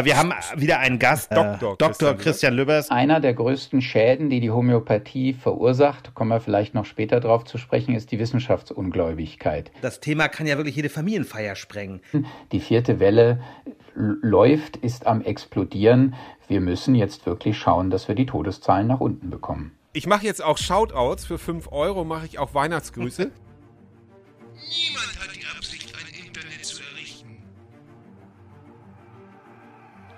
Wir haben wieder einen Gast, Dr. Äh, Dr. Christian Lübbers. Einer der größten Schäden, die die Homöopathie verursacht, kommen wir vielleicht noch später darauf zu sprechen, ist die Wissenschaftsungläubigkeit. Das Thema kann ja wirklich jede Familienfeier sprengen. Die vierte Welle läuft, ist am explodieren. Wir müssen jetzt wirklich schauen, dass wir die Todeszahlen nach unten bekommen. Ich mache jetzt auch Shoutouts. Für 5 Euro mache ich auch Weihnachtsgrüße. Niemand hat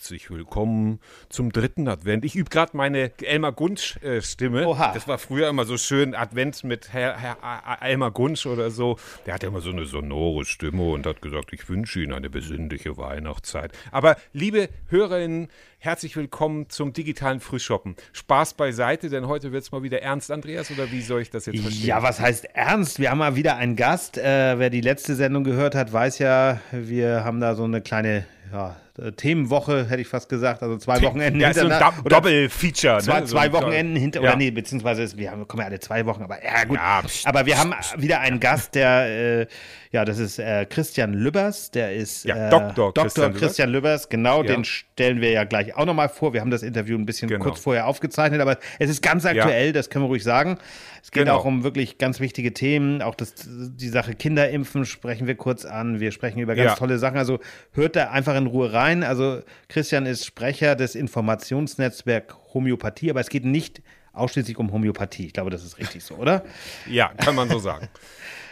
Herzlich willkommen zum dritten Advent. Ich übe gerade meine Elmar Gunsch-Stimme. Oha. Das war früher immer so schön, Advent mit Herr, Herr Elmar Gunsch oder so. Der hatte immer so eine sonore Stimme und hat gesagt, ich wünsche Ihnen eine besinnliche Weihnachtszeit. Aber liebe Hörerinnen, herzlich willkommen zum digitalen Frühshoppen. Spaß beiseite, denn heute wird es mal wieder ernst, Andreas, oder wie soll ich das jetzt verstehen? Ja, was heißt ernst? Wir haben mal wieder einen Gast. Äh, wer die letzte Sendung gehört hat, weiß ja, wir haben da so eine kleine ja, äh, Themenwoche, hätte ich fast gesagt, also zwei Wochenenden ja, hintereinander. So Doppel-Feature. Ne? Zwei, zwei Wochenenden hinter, ja. oder nee, beziehungsweise wir haben, kommen ja alle zwei Wochen, aber ja gut. Ja, aber wir haben wieder einen Gast, der, äh, ja, das ist äh, Christian Lübbers, der ist ja, äh, Dr. Dr. Christian, Christian Lübbers, genau, den stellen wir ja gleich auch nochmal vor. Wir haben das Interview ein bisschen genau. kurz vorher aufgezeichnet, aber es ist ganz aktuell, das können wir ruhig sagen. Es geht genau. auch um wirklich ganz wichtige Themen. Auch das, die Sache Kinderimpfen sprechen wir kurz an. Wir sprechen über ganz ja. tolle Sachen. Also hört da einfach in Ruhe rein. Also Christian ist Sprecher des Informationsnetzwerk Homöopathie, aber es geht nicht ausschließlich um Homöopathie. Ich glaube, das ist richtig so, oder? Ja, kann man so sagen.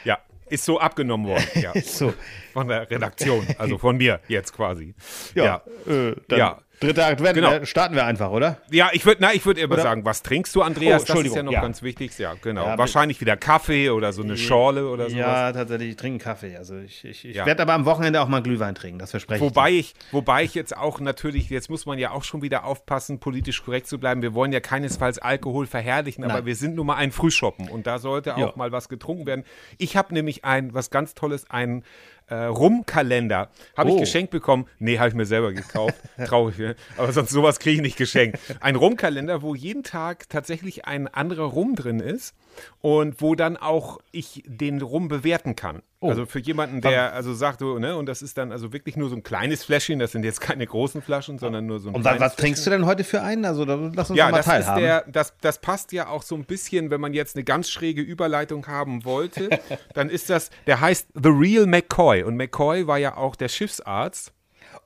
Ja, ist so abgenommen worden. Ja. ist so. Von der Redaktion, also von mir jetzt quasi. Ja, ja. Äh, ja. Dritter Advent, genau. Äh, starten wir einfach, oder? Ja, ich würde ich würd immer sagen, was trinkst du, Andreas? Oh, das ist ja noch ja. ganz wichtig. Ja, genau. Ja, Wahrscheinlich wieder Kaffee oder so eine Schorle oder sowas. Ja, tatsächlich, ich trinke Kaffee. Also ich, ich, ich ja. werde aber am Wochenende auch mal Glühwein trinken, das verspreche wobei ich. ich. Wobei ich jetzt auch natürlich, jetzt muss man ja auch schon wieder aufpassen, politisch korrekt zu bleiben. Wir wollen ja keinesfalls Alkohol verherrlichen, aber Nein. wir sind nun mal ein Frühschoppen und da sollte auch mal was getrunken werden. Ich habe nämlich ein, was ganz Tolles, ein äh, Rumkalender. Habe oh. ich geschenkt bekommen. Nee, habe ich mir selber gekauft. Traurig, ne? aber sonst sowas kriege ich nicht geschenkt. Ein Rumkalender, wo jeden Tag tatsächlich ein anderer Rum drin ist und wo dann auch ich den Rum bewerten kann. Oh. Also für jemanden, der also sagt, so, ne, und das ist dann also wirklich nur so ein kleines Fläschchen, das sind jetzt keine großen Flaschen, sondern nur so ein Und was, was trinkst du denn heute für einen? Also lass uns ja, mal das teilhaben. Ist der, das, das passt ja auch so ein bisschen, wenn man jetzt eine ganz schräge Überleitung haben wollte, dann ist das, der heißt The Real McCoy und McCoy war ja auch der Schiffsarzt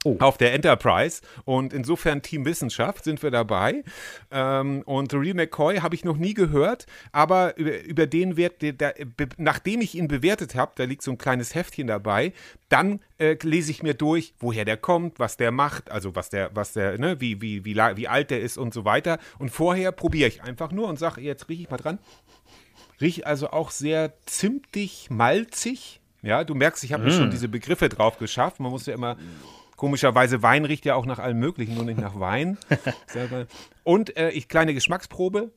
Oh. auf der Enterprise. Und insofern Team Wissenschaft sind wir dabei. Ähm, und Real McCoy habe ich noch nie gehört, aber über, über den Wert, der, der, nachdem ich ihn bewertet habe, da liegt so ein kleines Heftchen dabei, dann äh, lese ich mir durch, woher der kommt, was der macht, also was der, was der, ne, wie, wie, wie, wie alt der ist und so weiter. Und vorher probiere ich einfach nur und sage, jetzt rieche ich mal dran. Riecht also auch sehr zimtig, malzig. Ja, du merkst, ich habe mm. mir schon diese Begriffe drauf geschafft. Man muss ja immer Komischerweise Wein riecht ja auch nach allem Möglichen, nur nicht nach Wein. Und äh, ich kleine Geschmacksprobe.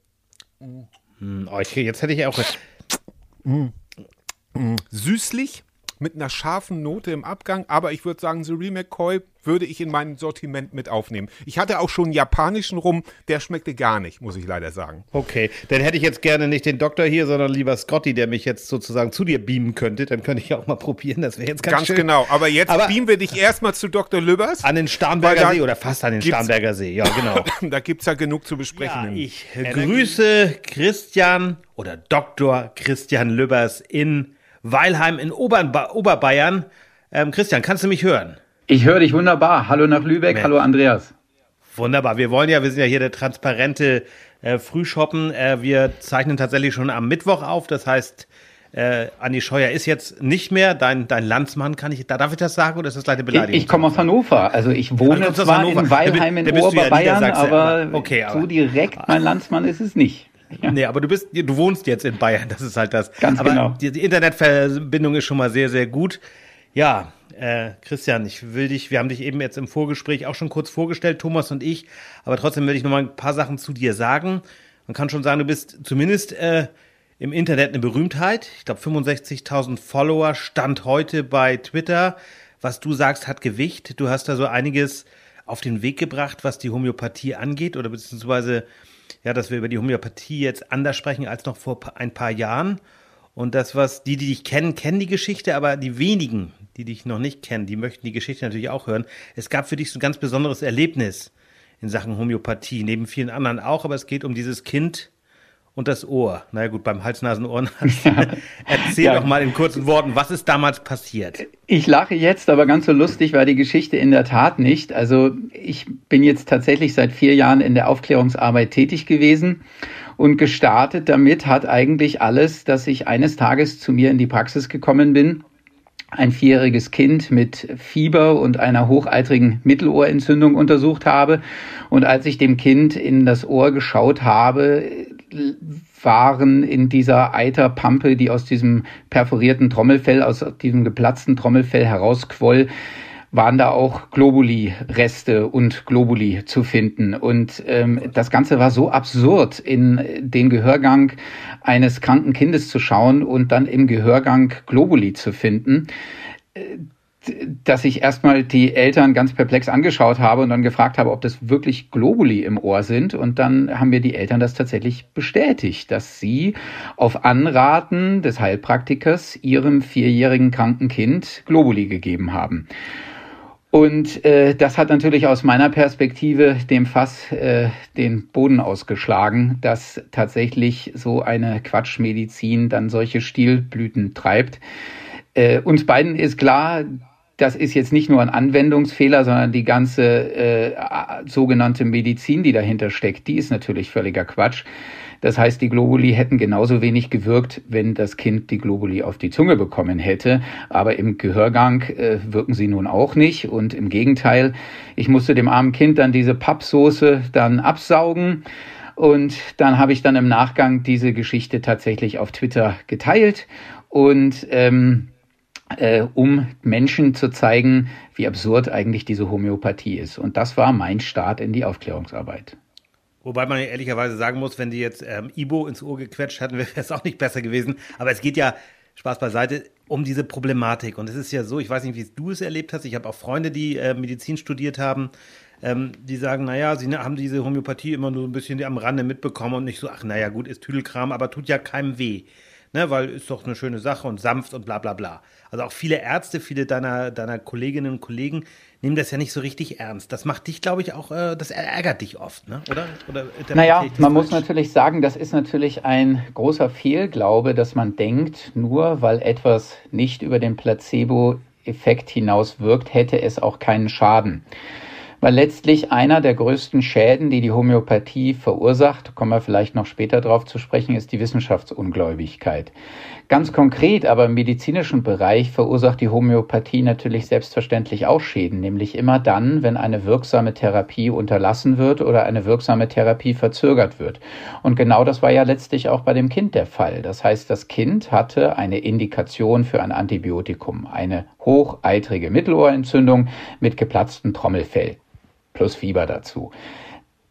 Mm, oh, jetzt hätte ich auch. Mm. Mm. Süßlich mit einer scharfen Note im Abgang, aber ich würde sagen, Suri McCoy würde ich in mein Sortiment mit aufnehmen. Ich hatte auch schon einen japanischen Rum, der schmeckte gar nicht, muss ich leider sagen. Okay, dann hätte ich jetzt gerne nicht den Doktor hier, sondern lieber Scotty, der mich jetzt sozusagen zu dir beamen könnte. Dann könnte ich auch mal probieren, das wäre jetzt ganz, ganz schön. genau, aber jetzt aber beamen wir dich erstmal zu Dr. Lübbers. An den Starnberger See oder fast an den Starnberger See, ja genau. da gibt es ja genug zu besprechen. Ja, ich grüße Christian oder Dr. Christian Lübbers in Weilheim in Ober Oberbayern. Ähm, Christian, kannst du mich hören? Ich höre dich wunderbar. Hallo nach Lübeck, Mensch. hallo Andreas. Wunderbar. Wir wollen ja, wir sind ja hier der transparente äh, Frühshoppen. Äh, wir zeichnen tatsächlich schon am Mittwoch auf. Das heißt, äh, Andi Scheuer ist jetzt nicht mehr dein, dein Landsmann, kann ich, da darf ich das sagen oder ist das gleich eine Beleidigung? Ich, ich komme aus Hannover, also ich wohne Ach, zwar in Weilheim in Oberbayern, ja aber, okay, aber so direkt mein Landsmann ist es nicht. Ja. Nee, aber du bist, du wohnst jetzt in Bayern, das ist halt das. Ganz aber genau. Die, die Internetverbindung ist schon mal sehr, sehr gut. Ja, äh, Christian, ich will dich, wir haben dich eben jetzt im Vorgespräch auch schon kurz vorgestellt, Thomas und ich, aber trotzdem will ich noch mal ein paar Sachen zu dir sagen. Man kann schon sagen, du bist zumindest äh, im Internet eine Berühmtheit. Ich glaube 65.000 Follower stand heute bei Twitter. Was du sagst, hat Gewicht. Du hast da so einiges auf den Weg gebracht, was die Homöopathie angeht oder beziehungsweise ja, dass wir über die Homöopathie jetzt anders sprechen als noch vor ein paar Jahren. Und das, was die, die dich kennen, kennen die Geschichte, aber die wenigen, die dich noch nicht kennen, die möchten die Geschichte natürlich auch hören. Es gab für dich so ein ganz besonderes Erlebnis in Sachen Homöopathie, neben vielen anderen auch, aber es geht um dieses Kind, und das Ohr. Na naja, gut, beim Hals, Nasen, Ohren. Ja. Erzähl ja. doch mal in kurzen Worten, was ist damals passiert? Ich lache jetzt, aber ganz so lustig war die Geschichte in der Tat nicht. Also ich bin jetzt tatsächlich seit vier Jahren in der Aufklärungsarbeit tätig gewesen und gestartet damit hat eigentlich alles, dass ich eines Tages zu mir in die Praxis gekommen bin ein vierjähriges Kind mit Fieber und einer hocheitrigen Mittelohrentzündung untersucht habe. Und als ich dem Kind in das Ohr geschaut habe, waren in dieser Eiterpampe, die aus diesem perforierten Trommelfell, aus diesem geplatzten Trommelfell herausquoll, waren da auch Globuli-Reste und Globuli zu finden. Und ähm, das Ganze war so absurd, in den Gehörgang eines kranken Kindes zu schauen und dann im Gehörgang Globuli zu finden dass ich erstmal die Eltern ganz perplex angeschaut habe und dann gefragt habe, ob das wirklich Globuli im Ohr sind. Und dann haben mir die Eltern das tatsächlich bestätigt, dass sie auf Anraten des Heilpraktikers ihrem vierjährigen kranken Kind Globuli gegeben haben. Und äh, das hat natürlich aus meiner Perspektive dem Fass äh, den Boden ausgeschlagen, dass tatsächlich so eine Quatschmedizin dann solche Stilblüten treibt. Äh, uns beiden ist klar, das ist jetzt nicht nur ein Anwendungsfehler, sondern die ganze äh, sogenannte Medizin, die dahinter steckt, die ist natürlich völliger Quatsch. Das heißt, die Globuli hätten genauso wenig gewirkt, wenn das Kind die Globuli auf die Zunge bekommen hätte. Aber im Gehörgang äh, wirken sie nun auch nicht. Und im Gegenteil, ich musste dem armen Kind dann diese Pappsoße dann absaugen. Und dann habe ich dann im Nachgang diese Geschichte tatsächlich auf Twitter geteilt. Und ähm, äh, um Menschen zu zeigen, wie absurd eigentlich diese Homöopathie ist. Und das war mein Start in die Aufklärungsarbeit. Wobei man ehrlicherweise sagen muss, wenn die jetzt ähm, Ibo ins Ohr gequetscht hätten, wäre es auch nicht besser gewesen. Aber es geht ja, Spaß beiseite, um diese Problematik. Und es ist ja so, ich weiß nicht, wie du es erlebt hast. Ich habe auch Freunde, die äh, Medizin studiert haben, ähm, die sagen, naja, sie haben diese Homöopathie immer nur ein bisschen am Rande mitbekommen und nicht so, ach naja, gut, ist Tüdelkram, aber tut ja keinem weh ne, weil ist doch eine schöne Sache und sanft und bla bla bla. Also auch viele Ärzte, viele deiner, deiner Kolleginnen und Kollegen nehmen das ja nicht so richtig ernst. Das macht dich, glaube ich, auch, äh, das ärgert dich oft, ne? oder? oder naja, man muss natürlich sagen, das ist natürlich ein großer Fehlglaube, dass man denkt, nur weil etwas nicht über den Placebo-Effekt hinaus wirkt, hätte es auch keinen Schaden weil letztlich einer der größten Schäden, die die Homöopathie verursacht, kommen wir vielleicht noch später darauf zu sprechen, ist die Wissenschaftsungläubigkeit. Ganz konkret aber im medizinischen Bereich verursacht die Homöopathie natürlich selbstverständlich auch Schäden, nämlich immer dann, wenn eine wirksame Therapie unterlassen wird oder eine wirksame Therapie verzögert wird. Und genau das war ja letztlich auch bei dem Kind der Fall. Das heißt, das Kind hatte eine Indikation für ein Antibiotikum, eine hocheitrige Mittelohrentzündung mit geplatztem Trommelfell plus Fieber dazu.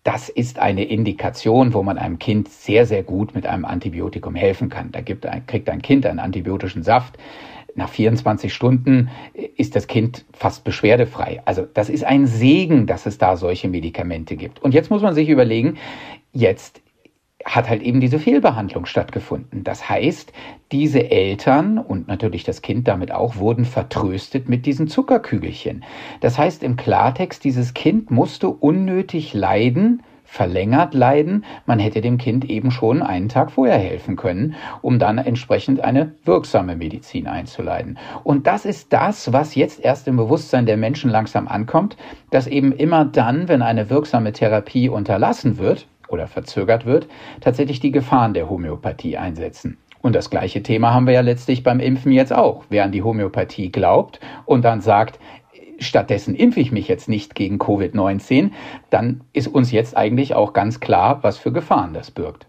Das ist eine Indikation, wo man einem Kind sehr, sehr gut mit einem Antibiotikum helfen kann. Da gibt kriegt ein Kind einen antibiotischen Saft. Nach 24 Stunden ist das Kind fast beschwerdefrei. Also das ist ein Segen, dass es da solche Medikamente gibt. Und jetzt muss man sich überlegen, jetzt hat halt eben diese Fehlbehandlung stattgefunden. Das heißt, diese Eltern und natürlich das Kind damit auch wurden vertröstet mit diesen Zuckerkügelchen. Das heißt im Klartext, dieses Kind musste unnötig leiden, verlängert leiden. Man hätte dem Kind eben schon einen Tag vorher helfen können, um dann entsprechend eine wirksame Medizin einzuleiten. Und das ist das, was jetzt erst im Bewusstsein der Menschen langsam ankommt, dass eben immer dann, wenn eine wirksame Therapie unterlassen wird, oder verzögert wird, tatsächlich die Gefahren der Homöopathie einsetzen. Und das gleiche Thema haben wir ja letztlich beim Impfen jetzt auch. Wer an die Homöopathie glaubt und dann sagt, stattdessen impfe ich mich jetzt nicht gegen Covid-19, dann ist uns jetzt eigentlich auch ganz klar, was für Gefahren das birgt.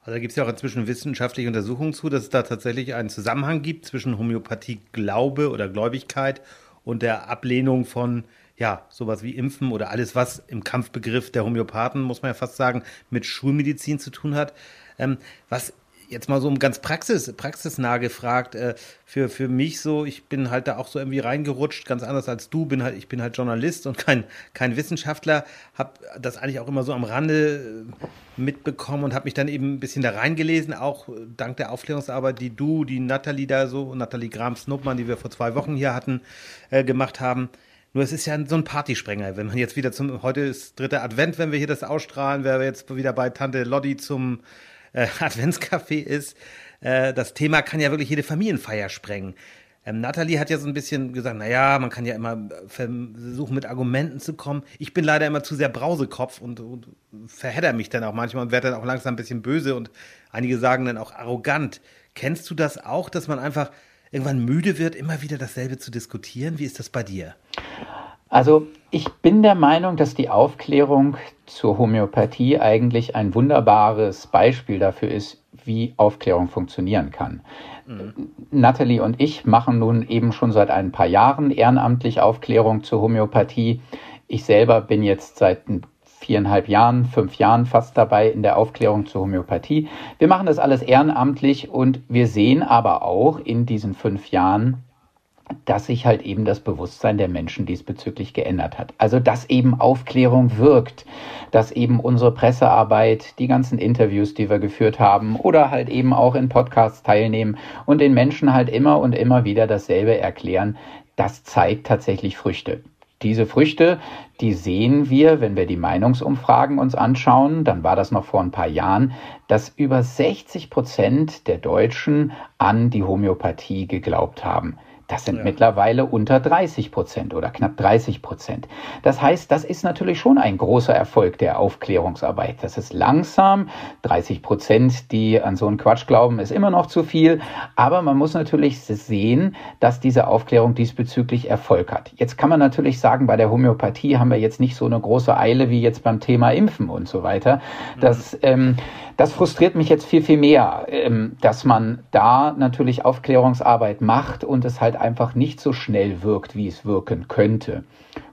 Also da gibt es ja auch inzwischen wissenschaftliche Untersuchungen zu, dass es da tatsächlich einen Zusammenhang gibt zwischen Homöopathie-Glaube oder Gläubigkeit und der Ablehnung von ja, sowas wie Impfen oder alles, was im Kampfbegriff der Homöopathen, muss man ja fast sagen, mit Schulmedizin zu tun hat. Ähm, was jetzt mal so um ganz Praxis, praxisnah gefragt, äh, für, für mich so, ich bin halt da auch so irgendwie reingerutscht, ganz anders als du, bin halt, ich bin halt Journalist und kein, kein Wissenschaftler, habe das eigentlich auch immer so am Rande äh, mitbekommen und habe mich dann eben ein bisschen da reingelesen, auch dank der Aufklärungsarbeit, die du, die Nathalie da so, Nathalie Gram-Snuppmann, die wir vor zwei Wochen hier hatten, äh, gemacht haben. Nur es ist ja so ein Partysprenger. Wenn man jetzt wieder zum, heute ist dritter Advent, wenn wir hier das ausstrahlen, wer jetzt wieder bei Tante Lodi zum äh, Adventscafé ist. Äh, das Thema kann ja wirklich jede Familienfeier sprengen. Ähm, Nathalie hat ja so ein bisschen gesagt, naja, man kann ja immer äh, versuchen, mit Argumenten zu kommen. Ich bin leider immer zu sehr Brausekopf und, und verhedder mich dann auch manchmal und werde dann auch langsam ein bisschen böse und einige sagen dann auch arrogant. Kennst du das auch, dass man einfach irgendwann müde wird, immer wieder dasselbe zu diskutieren? Wie ist das bei dir? Also ich bin der Meinung, dass die Aufklärung zur Homöopathie eigentlich ein wunderbares Beispiel dafür ist, wie Aufklärung funktionieren kann. Mhm. Natalie und ich machen nun eben schon seit ein paar Jahren ehrenamtlich Aufklärung zur Homöopathie. Ich selber bin jetzt seit viereinhalb Jahren, fünf Jahren fast dabei in der Aufklärung zur Homöopathie. Wir machen das alles ehrenamtlich und wir sehen aber auch in diesen fünf Jahren dass sich halt eben das Bewusstsein der Menschen diesbezüglich geändert hat. Also dass eben Aufklärung wirkt, dass eben unsere Pressearbeit, die ganzen Interviews, die wir geführt haben oder halt eben auch in Podcasts teilnehmen und den Menschen halt immer und immer wieder dasselbe erklären, das zeigt tatsächlich Früchte. Diese Früchte, die sehen wir, wenn wir die Meinungsumfragen uns anschauen, dann war das noch vor ein paar Jahren, dass über 60 Prozent der Deutschen an die Homöopathie geglaubt haben. Das sind ja. mittlerweile unter 30 Prozent oder knapp 30 Prozent. Das heißt, das ist natürlich schon ein großer Erfolg der Aufklärungsarbeit. Das ist langsam. 30 Prozent, die an so einen Quatsch glauben, ist immer noch zu viel. Aber man muss natürlich sehen, dass diese Aufklärung diesbezüglich Erfolg hat. Jetzt kann man natürlich sagen, bei der Homöopathie haben wir jetzt nicht so eine große Eile wie jetzt beim Thema Impfen und so weiter. Das, mhm. ähm, das frustriert mich jetzt viel, viel mehr, ähm, dass man da natürlich Aufklärungsarbeit macht und es halt einfach nicht so schnell wirkt, wie es wirken könnte.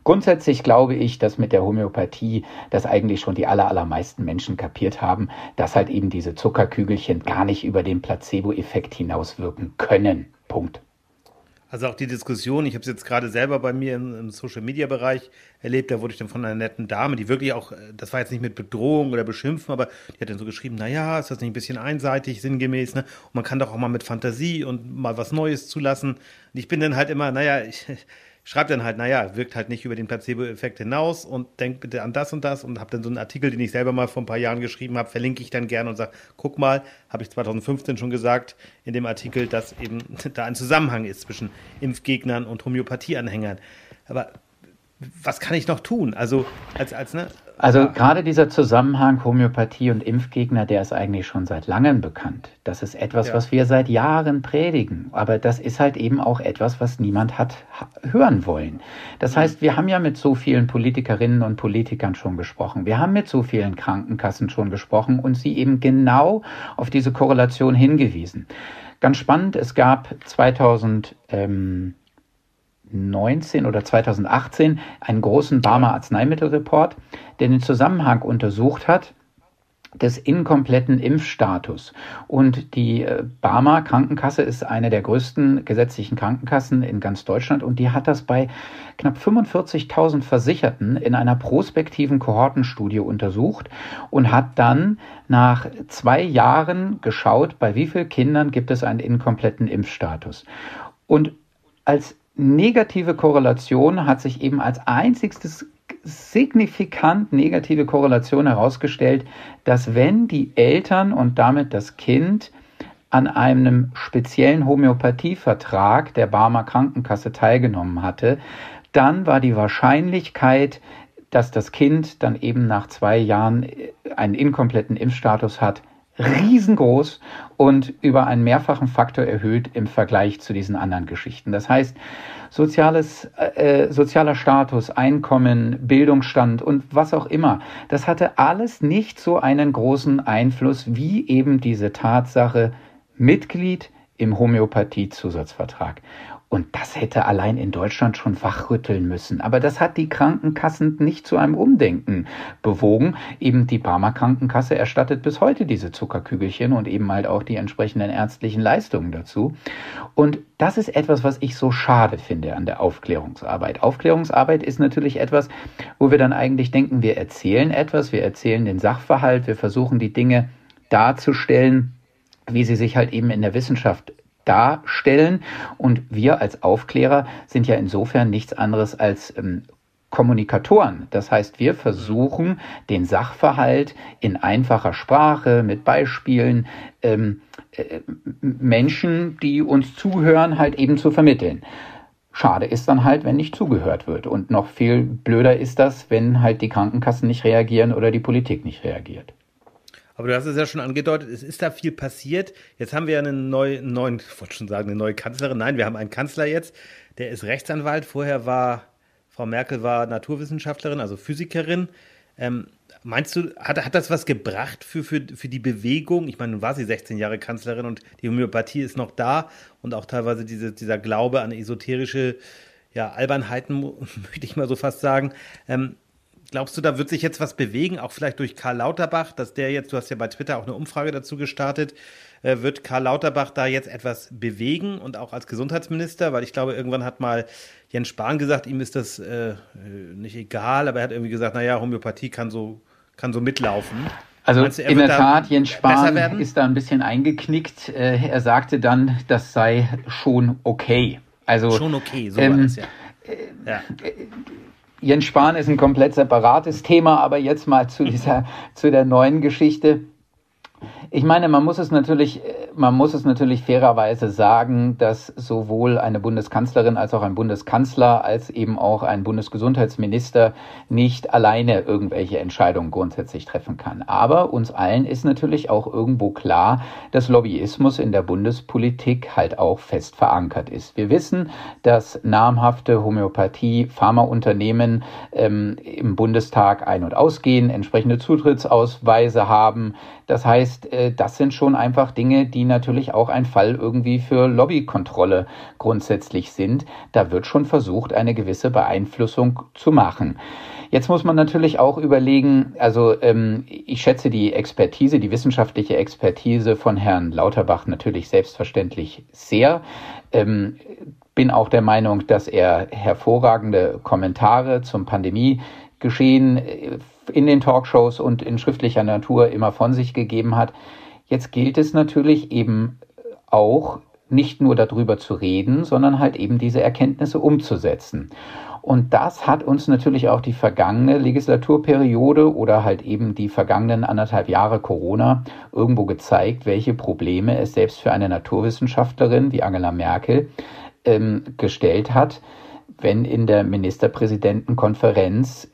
Grundsätzlich glaube ich, dass mit der Homöopathie das eigentlich schon die aller, allermeisten Menschen kapiert haben, dass halt eben diese Zuckerkügelchen gar nicht über den Placebo-Effekt hinauswirken können. Punkt. Also auch die Diskussion, ich habe es jetzt gerade selber bei mir im, im Social-Media-Bereich erlebt, da wurde ich dann von einer netten Dame, die wirklich auch, äh, das war jetzt nicht mit Bedrohung oder Beschimpfen, aber die hat dann so geschrieben, naja, ist das nicht ein bisschen einseitig, sinngemäß, ne? Und man kann doch auch mal mit Fantasie und mal was Neues zulassen. Und ich bin dann halt immer, naja, ich, schreibt dann halt, naja, wirkt halt nicht über den Placebo-Effekt hinaus und denkt bitte an das und das und habe dann so einen Artikel, den ich selber mal vor ein paar Jahren geschrieben habe, verlinke ich dann gerne und sage, guck mal, habe ich 2015 schon gesagt in dem Artikel, dass eben da ein Zusammenhang ist zwischen Impfgegnern und Homöopathieanhängern. Aber was kann ich noch tun? Also als, als ne, also gerade dieser Zusammenhang Homöopathie und Impfgegner, der ist eigentlich schon seit langem bekannt. Das ist etwas, ja. was wir seit Jahren predigen. Aber das ist halt eben auch etwas, was niemand hat hören wollen. Das mhm. heißt, wir haben ja mit so vielen Politikerinnen und Politikern schon gesprochen. Wir haben mit so vielen Krankenkassen schon gesprochen und sie eben genau auf diese Korrelation hingewiesen. Ganz spannend, es gab 2000, ähm, 2019 oder 2018 einen großen Barmer Arzneimittelreport, der den Zusammenhang untersucht hat des inkompletten Impfstatus. Und die äh, Barmer Krankenkasse ist eine der größten gesetzlichen Krankenkassen in ganz Deutschland und die hat das bei knapp 45.000 Versicherten in einer prospektiven Kohortenstudie untersucht und hat dann nach zwei Jahren geschaut, bei wie vielen Kindern gibt es einen inkompletten Impfstatus. Und als negative Korrelation hat sich eben als einziges signifikant negative Korrelation herausgestellt, dass wenn die Eltern und damit das Kind an einem speziellen Homöopathievertrag der Barmer Krankenkasse teilgenommen hatte, dann war die Wahrscheinlichkeit, dass das Kind dann eben nach zwei Jahren einen inkompletten Impfstatus hat, riesengroß und über einen mehrfachen Faktor erhöht im Vergleich zu diesen anderen Geschichten. Das heißt, soziales, äh, sozialer Status, Einkommen, Bildungsstand und was auch immer, das hatte alles nicht so einen großen Einfluss wie eben diese Tatsache Mitglied im Homöopathie-Zusatzvertrag. Und das hätte allein in Deutschland schon wachrütteln müssen. Aber das hat die Krankenkassen nicht zu einem Umdenken bewogen. Eben die Barmer Krankenkasse erstattet bis heute diese Zuckerkügelchen und eben halt auch die entsprechenden ärztlichen Leistungen dazu. Und das ist etwas, was ich so schade finde an der Aufklärungsarbeit. Aufklärungsarbeit ist natürlich etwas, wo wir dann eigentlich denken, wir erzählen etwas, wir erzählen den Sachverhalt, wir versuchen die Dinge darzustellen, wie sie sich halt eben in der Wissenschaft darstellen. Und wir als Aufklärer sind ja insofern nichts anderes als ähm, Kommunikatoren. Das heißt, wir versuchen, den Sachverhalt in einfacher Sprache, mit Beispielen, ähm, äh, Menschen, die uns zuhören, halt eben zu vermitteln. Schade ist dann halt, wenn nicht zugehört wird. Und noch viel blöder ist das, wenn halt die Krankenkassen nicht reagieren oder die Politik nicht reagiert. Aber du hast es ja schon angedeutet, es ist da viel passiert. Jetzt haben wir ja einen neuen, neuen, ich wollte schon sagen, eine neue Kanzlerin. Nein, wir haben einen Kanzler jetzt, der ist Rechtsanwalt. Vorher war, Frau Merkel war Naturwissenschaftlerin, also Physikerin. Ähm, meinst du, hat, hat das was gebracht für, für, für die Bewegung? Ich meine, nun war sie 16 Jahre Kanzlerin und die Homöopathie ist noch da und auch teilweise diese, dieser Glaube an esoterische ja, Albernheiten, möchte ich mal so fast sagen. Ähm, Glaubst du, da wird sich jetzt was bewegen, auch vielleicht durch Karl Lauterbach, dass der jetzt, du hast ja bei Twitter auch eine Umfrage dazu gestartet, äh, wird Karl Lauterbach da jetzt etwas bewegen und auch als Gesundheitsminister, weil ich glaube, irgendwann hat mal Jens Spahn gesagt, ihm ist das äh, nicht egal, aber er hat irgendwie gesagt, naja, Homöopathie kann so, kann so mitlaufen. Also du, in der Tat, Jens Spahn ist da ein bisschen eingeknickt. Äh, er sagte dann, das sei schon okay. Also, schon okay, so ähm, war es ja. ja. Jens Spahn ist ein komplett separates Thema, aber jetzt mal zu dieser, zu der neuen Geschichte. Ich meine, man muss es natürlich, man muss es natürlich fairerweise sagen, dass sowohl eine Bundeskanzlerin als auch ein Bundeskanzler als eben auch ein Bundesgesundheitsminister nicht alleine irgendwelche Entscheidungen grundsätzlich treffen kann. Aber uns allen ist natürlich auch irgendwo klar, dass Lobbyismus in der Bundespolitik halt auch fest verankert ist. Wir wissen, dass namhafte Homöopathie, Pharmaunternehmen ähm, im Bundestag ein- und ausgehen, entsprechende Zutrittsausweise haben. Das heißt, äh, das sind schon einfach Dinge, die natürlich auch ein Fall irgendwie für Lobbykontrolle grundsätzlich sind. Da wird schon versucht, eine gewisse Beeinflussung zu machen. Jetzt muss man natürlich auch überlegen, also ähm, ich schätze die Expertise, die wissenschaftliche Expertise von Herrn Lauterbach natürlich selbstverständlich sehr. Ähm, bin auch der Meinung, dass er hervorragende Kommentare zum Pandemiegeschehen äh, in den Talkshows und in schriftlicher Natur immer von sich gegeben hat. Jetzt gilt es natürlich eben auch nicht nur darüber zu reden, sondern halt eben diese Erkenntnisse umzusetzen. Und das hat uns natürlich auch die vergangene Legislaturperiode oder halt eben die vergangenen anderthalb Jahre Corona irgendwo gezeigt, welche Probleme es selbst für eine Naturwissenschaftlerin wie Angela Merkel ähm, gestellt hat, wenn in der Ministerpräsidentenkonferenz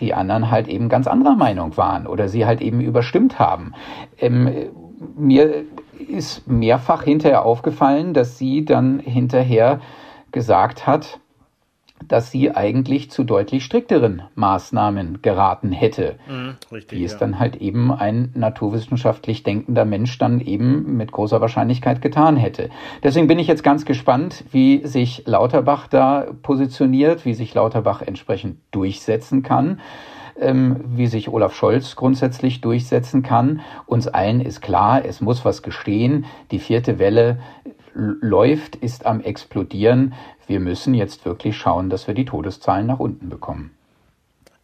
die anderen halt eben ganz anderer Meinung waren oder sie halt eben überstimmt haben. Ähm, mir ist mehrfach hinterher aufgefallen, dass sie dann hinterher gesagt hat, dass sie eigentlich zu deutlich strikteren Maßnahmen geraten hätte. Mhm, richtig, wie es ja. dann halt eben ein naturwissenschaftlich denkender Mensch dann eben mit großer Wahrscheinlichkeit getan hätte. Deswegen bin ich jetzt ganz gespannt, wie sich Lauterbach da positioniert, wie sich Lauterbach entsprechend durchsetzen kann. Ähm, wie sich Olaf Scholz grundsätzlich durchsetzen kann. Uns allen ist klar, es muss was gestehen. Die vierte Welle läuft, ist am explodieren wir müssen jetzt wirklich schauen, dass wir die Todeszahlen nach unten bekommen.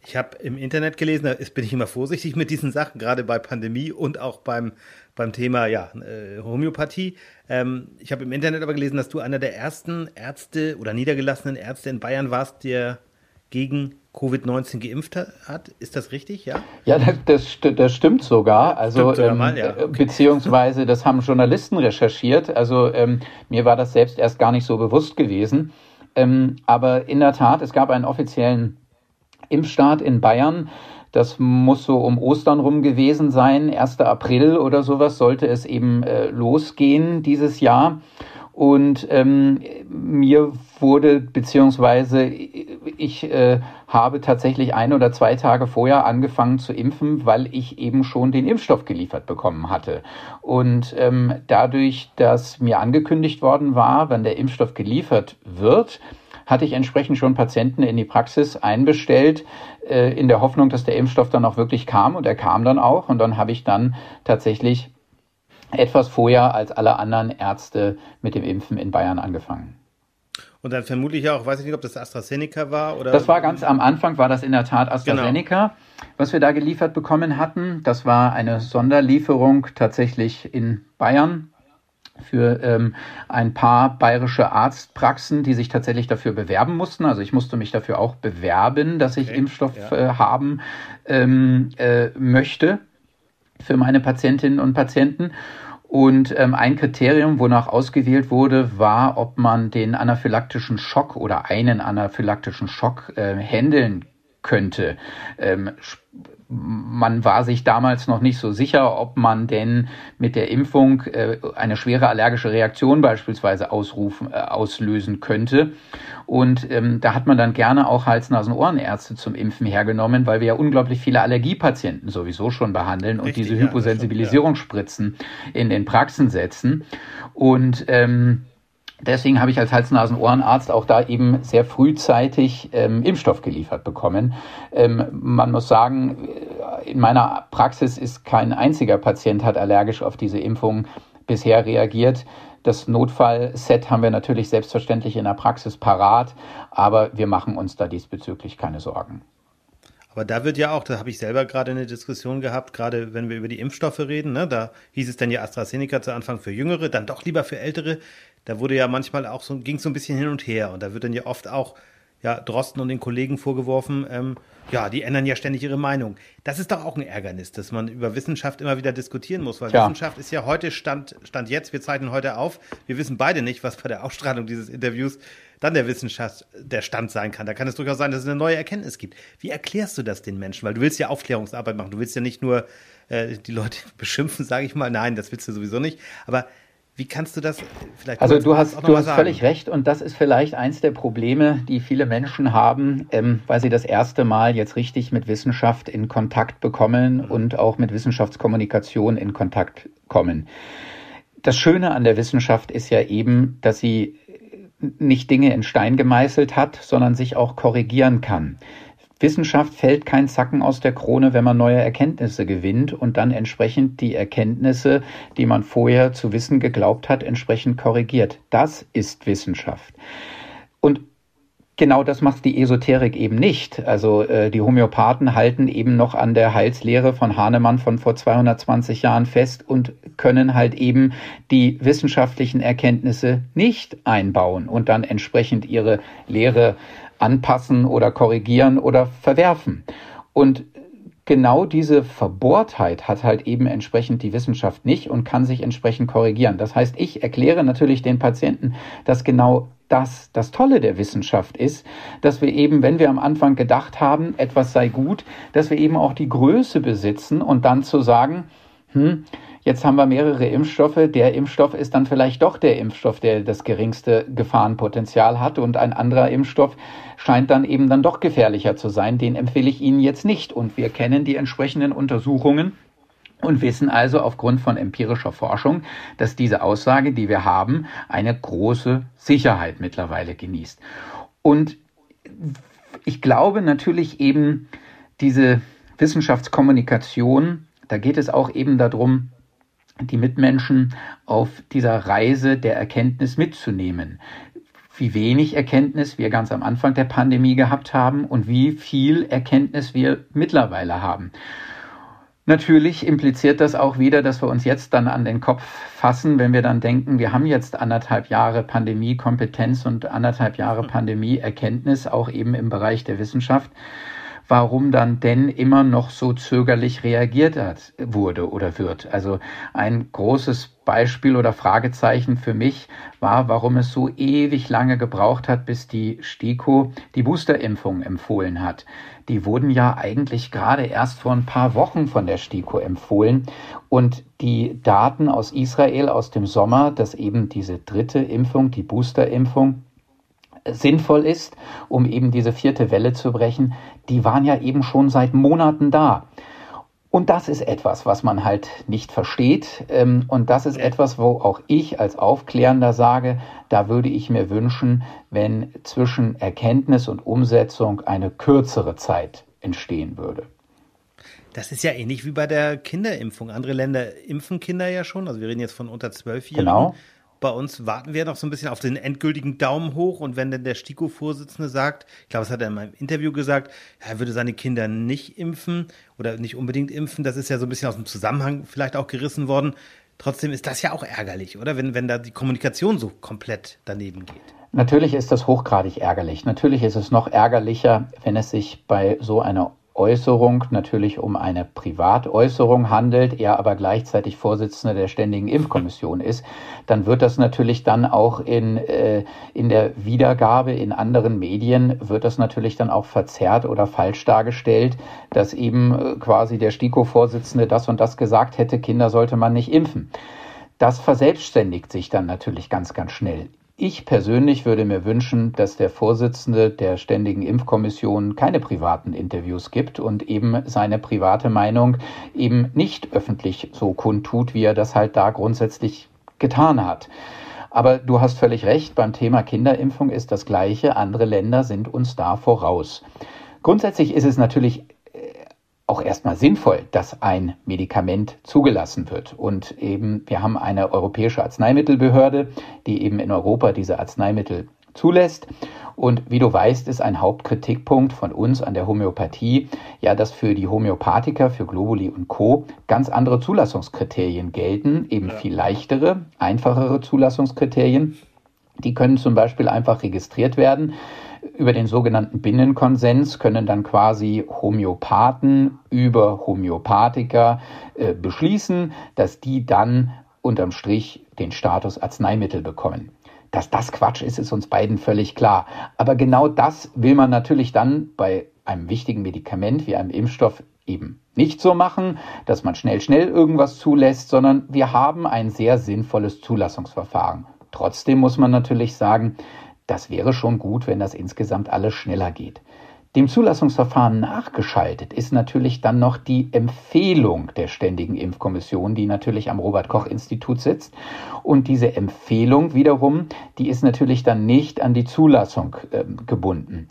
Ich habe im Internet gelesen, da bin ich immer vorsichtig mit diesen Sachen, gerade bei Pandemie und auch beim, beim Thema ja, äh, Homöopathie. Ähm, ich habe im Internet aber gelesen, dass du einer der ersten Ärzte oder niedergelassenen Ärzte in Bayern warst, der gegen Covid-19 geimpft hat. Ist das richtig, ja? Ja, das, das stimmt sogar. Also stimmt ähm, mal, ja. okay. beziehungsweise das haben Journalisten recherchiert. Also ähm, mir war das selbst erst gar nicht so bewusst gewesen. Ähm, aber in der Tat, es gab einen offiziellen Impfstart in Bayern. Das muss so um Ostern rum gewesen sein. 1. April oder sowas sollte es eben äh, losgehen dieses Jahr. Und ähm, mir wurde, beziehungsweise ich äh, habe tatsächlich ein oder zwei Tage vorher angefangen zu impfen, weil ich eben schon den Impfstoff geliefert bekommen hatte. Und ähm, dadurch, dass mir angekündigt worden war, wenn der Impfstoff geliefert wird, hatte ich entsprechend schon Patienten in die Praxis einbestellt, äh, in der Hoffnung, dass der Impfstoff dann auch wirklich kam. Und er kam dann auch. Und dann habe ich dann tatsächlich etwas vorher als alle anderen Ärzte mit dem Impfen in Bayern angefangen. Und dann vermutlich auch, weiß ich nicht, ob das AstraZeneca war oder. Das war ganz am Anfang, war das in der Tat AstraZeneca, genau. was wir da geliefert bekommen hatten. Das war eine Sonderlieferung tatsächlich in Bayern für ähm, ein paar bayerische Arztpraxen, die sich tatsächlich dafür bewerben mussten. Also ich musste mich dafür auch bewerben, dass ich okay, Impfstoff ja. äh, haben ähm, äh, möchte für meine Patientinnen und Patienten. Und ähm, ein Kriterium, wonach ausgewählt wurde, war, ob man den anaphylaktischen Schock oder einen anaphylaktischen Schock äh, handeln könnte. Ähm, man war sich damals noch nicht so sicher, ob man denn mit der Impfung äh, eine schwere allergische Reaktion beispielsweise ausrufen, äh, auslösen könnte. Und ähm, da hat man dann gerne auch Hals-Nasen-Ohrenärzte zum Impfen hergenommen, weil wir ja unglaublich viele Allergiepatienten sowieso schon behandeln und Richtig, diese Hyposensibilisierungsspritzen ja. in den Praxen setzen. Und ähm, Deswegen habe ich als Hals-Nasen-Ohrenarzt auch da eben sehr frühzeitig ähm, Impfstoff geliefert bekommen. Ähm, man muss sagen, äh, in meiner Praxis ist kein einziger Patient hat allergisch auf diese Impfung bisher reagiert. Das Notfallset haben wir natürlich selbstverständlich in der Praxis parat, aber wir machen uns da diesbezüglich keine Sorgen. Aber da wird ja auch, da habe ich selber gerade eine Diskussion gehabt, gerade wenn wir über die Impfstoffe reden, ne, da hieß es dann ja AstraZeneca zu Anfang für Jüngere, dann doch lieber für Ältere. Da wurde ja manchmal auch so, ging so ein bisschen hin und her und da wird dann ja oft auch ja, Drosten und den Kollegen vorgeworfen, ähm, ja, die ändern ja ständig ihre Meinung. Das ist doch auch ein Ärgernis, dass man über Wissenschaft immer wieder diskutieren muss, weil ja. Wissenschaft ist ja heute Stand, Stand jetzt, wir zeichnen heute auf, wir wissen beide nicht, was bei der Ausstrahlung dieses Interviews dann der Wissenschaft der Stand sein kann. Da kann es durchaus sein, dass es eine neue Erkenntnis gibt. Wie erklärst du das den Menschen? Weil du willst ja Aufklärungsarbeit machen. Du willst ja nicht nur äh, die Leute beschimpfen, sage ich mal. Nein, das willst du sowieso nicht. Aber wie kannst du das vielleicht? Also du hast, du hast völlig recht und das ist vielleicht eins der Probleme, die viele Menschen haben, ähm, weil sie das erste Mal jetzt richtig mit Wissenschaft in Kontakt bekommen mhm. und auch mit Wissenschaftskommunikation in Kontakt kommen. Das Schöne an der Wissenschaft ist ja eben, dass sie nicht Dinge in Stein gemeißelt hat, sondern sich auch korrigieren kann. Wissenschaft fällt kein Zacken aus der Krone, wenn man neue Erkenntnisse gewinnt und dann entsprechend die Erkenntnisse, die man vorher zu wissen geglaubt hat, entsprechend korrigiert. Das ist Wissenschaft. Und genau das macht die Esoterik eben nicht. Also äh, die Homöopathen halten eben noch an der Heilslehre von Hahnemann von vor 220 Jahren fest und können halt eben die wissenschaftlichen Erkenntnisse nicht einbauen und dann entsprechend ihre Lehre anpassen oder korrigieren oder verwerfen. Und genau diese Verbohrtheit hat halt eben entsprechend die Wissenschaft nicht und kann sich entsprechend korrigieren. Das heißt, ich erkläre natürlich den Patienten, dass genau das das Tolle der Wissenschaft ist, dass wir eben, wenn wir am Anfang gedacht haben, etwas sei gut, dass wir eben auch die Größe besitzen und dann zu sagen, hm, Jetzt haben wir mehrere Impfstoffe. Der Impfstoff ist dann vielleicht doch der Impfstoff, der das geringste Gefahrenpotenzial hat und ein anderer Impfstoff scheint dann eben dann doch gefährlicher zu sein. Den empfehle ich Ihnen jetzt nicht. Und wir kennen die entsprechenden Untersuchungen und wissen also aufgrund von empirischer Forschung, dass diese Aussage, die wir haben, eine große Sicherheit mittlerweile genießt. Und ich glaube natürlich eben, diese Wissenschaftskommunikation, da geht es auch eben darum, die Mitmenschen auf dieser Reise der Erkenntnis mitzunehmen. Wie wenig Erkenntnis wir ganz am Anfang der Pandemie gehabt haben und wie viel Erkenntnis wir mittlerweile haben. Natürlich impliziert das auch wieder, dass wir uns jetzt dann an den Kopf fassen, wenn wir dann denken, wir haben jetzt anderthalb Jahre Pandemie-Kompetenz und anderthalb Jahre Pandemie-Erkenntnis, auch eben im Bereich der Wissenschaft warum dann denn immer noch so zögerlich reagiert hat, wurde oder wird. Also ein großes Beispiel oder Fragezeichen für mich war, warum es so ewig lange gebraucht hat, bis die STIKO die Boosterimpfung empfohlen hat. Die wurden ja eigentlich gerade erst vor ein paar Wochen von der STIKO empfohlen und die Daten aus Israel aus dem Sommer, dass eben diese dritte Impfung, die Boosterimpfung, sinnvoll ist, um eben diese vierte Welle zu brechen, die waren ja eben schon seit Monaten da. Und das ist etwas, was man halt nicht versteht. Ähm, und das ist etwas, wo auch ich als Aufklärender sage, da würde ich mir wünschen, wenn zwischen Erkenntnis und Umsetzung eine kürzere Zeit entstehen würde. Das ist ja ähnlich wie bei der Kinderimpfung. Andere Länder impfen Kinder ja schon. Also wir reden jetzt von unter zwölfjährigen. Genau. Bei uns warten wir noch so ein bisschen auf den endgültigen Daumen hoch und wenn dann der STIKO-Vorsitzende sagt, ich glaube, das hat er in meinem Interview gesagt, er würde seine Kinder nicht impfen oder nicht unbedingt impfen, das ist ja so ein bisschen aus dem Zusammenhang vielleicht auch gerissen worden. Trotzdem ist das ja auch ärgerlich, oder? Wenn, wenn da die Kommunikation so komplett daneben geht. Natürlich ist das hochgradig ärgerlich. Natürlich ist es noch ärgerlicher, wenn es sich bei so einer Äußerung natürlich um eine Privatäußerung handelt, er aber gleichzeitig Vorsitzender der Ständigen Impfkommission ist, dann wird das natürlich dann auch in, äh, in der Wiedergabe in anderen Medien, wird das natürlich dann auch verzerrt oder falsch dargestellt, dass eben äh, quasi der STIKO-Vorsitzende das und das gesagt hätte, Kinder sollte man nicht impfen. Das verselbstständigt sich dann natürlich ganz, ganz schnell. Ich persönlich würde mir wünschen, dass der Vorsitzende der Ständigen Impfkommission keine privaten Interviews gibt und eben seine private Meinung eben nicht öffentlich so kundtut, wie er das halt da grundsätzlich getan hat. Aber du hast völlig recht, beim Thema Kinderimpfung ist das Gleiche. Andere Länder sind uns da voraus. Grundsätzlich ist es natürlich auch erstmal sinnvoll, dass ein Medikament zugelassen wird. Und eben, wir haben eine europäische Arzneimittelbehörde, die eben in Europa diese Arzneimittel zulässt. Und wie du weißt, ist ein Hauptkritikpunkt von uns an der Homöopathie ja, dass für die Homöopathiker, für Globuli und Co. ganz andere Zulassungskriterien gelten, eben viel leichtere, einfachere Zulassungskriterien. Die können zum Beispiel einfach registriert werden über den sogenannten Binnenkonsens können dann quasi Homöopathen über Homöopathiker äh, beschließen, dass die dann unterm Strich den Status Arzneimittel bekommen. Dass das Quatsch ist, ist uns beiden völlig klar. Aber genau das will man natürlich dann bei einem wichtigen Medikament wie einem Impfstoff eben nicht so machen, dass man schnell, schnell irgendwas zulässt, sondern wir haben ein sehr sinnvolles Zulassungsverfahren. Trotzdem muss man natürlich sagen, das wäre schon gut, wenn das insgesamt alles schneller geht. Dem Zulassungsverfahren nachgeschaltet ist natürlich dann noch die Empfehlung der Ständigen Impfkommission, die natürlich am Robert Koch Institut sitzt. Und diese Empfehlung wiederum, die ist natürlich dann nicht an die Zulassung äh, gebunden.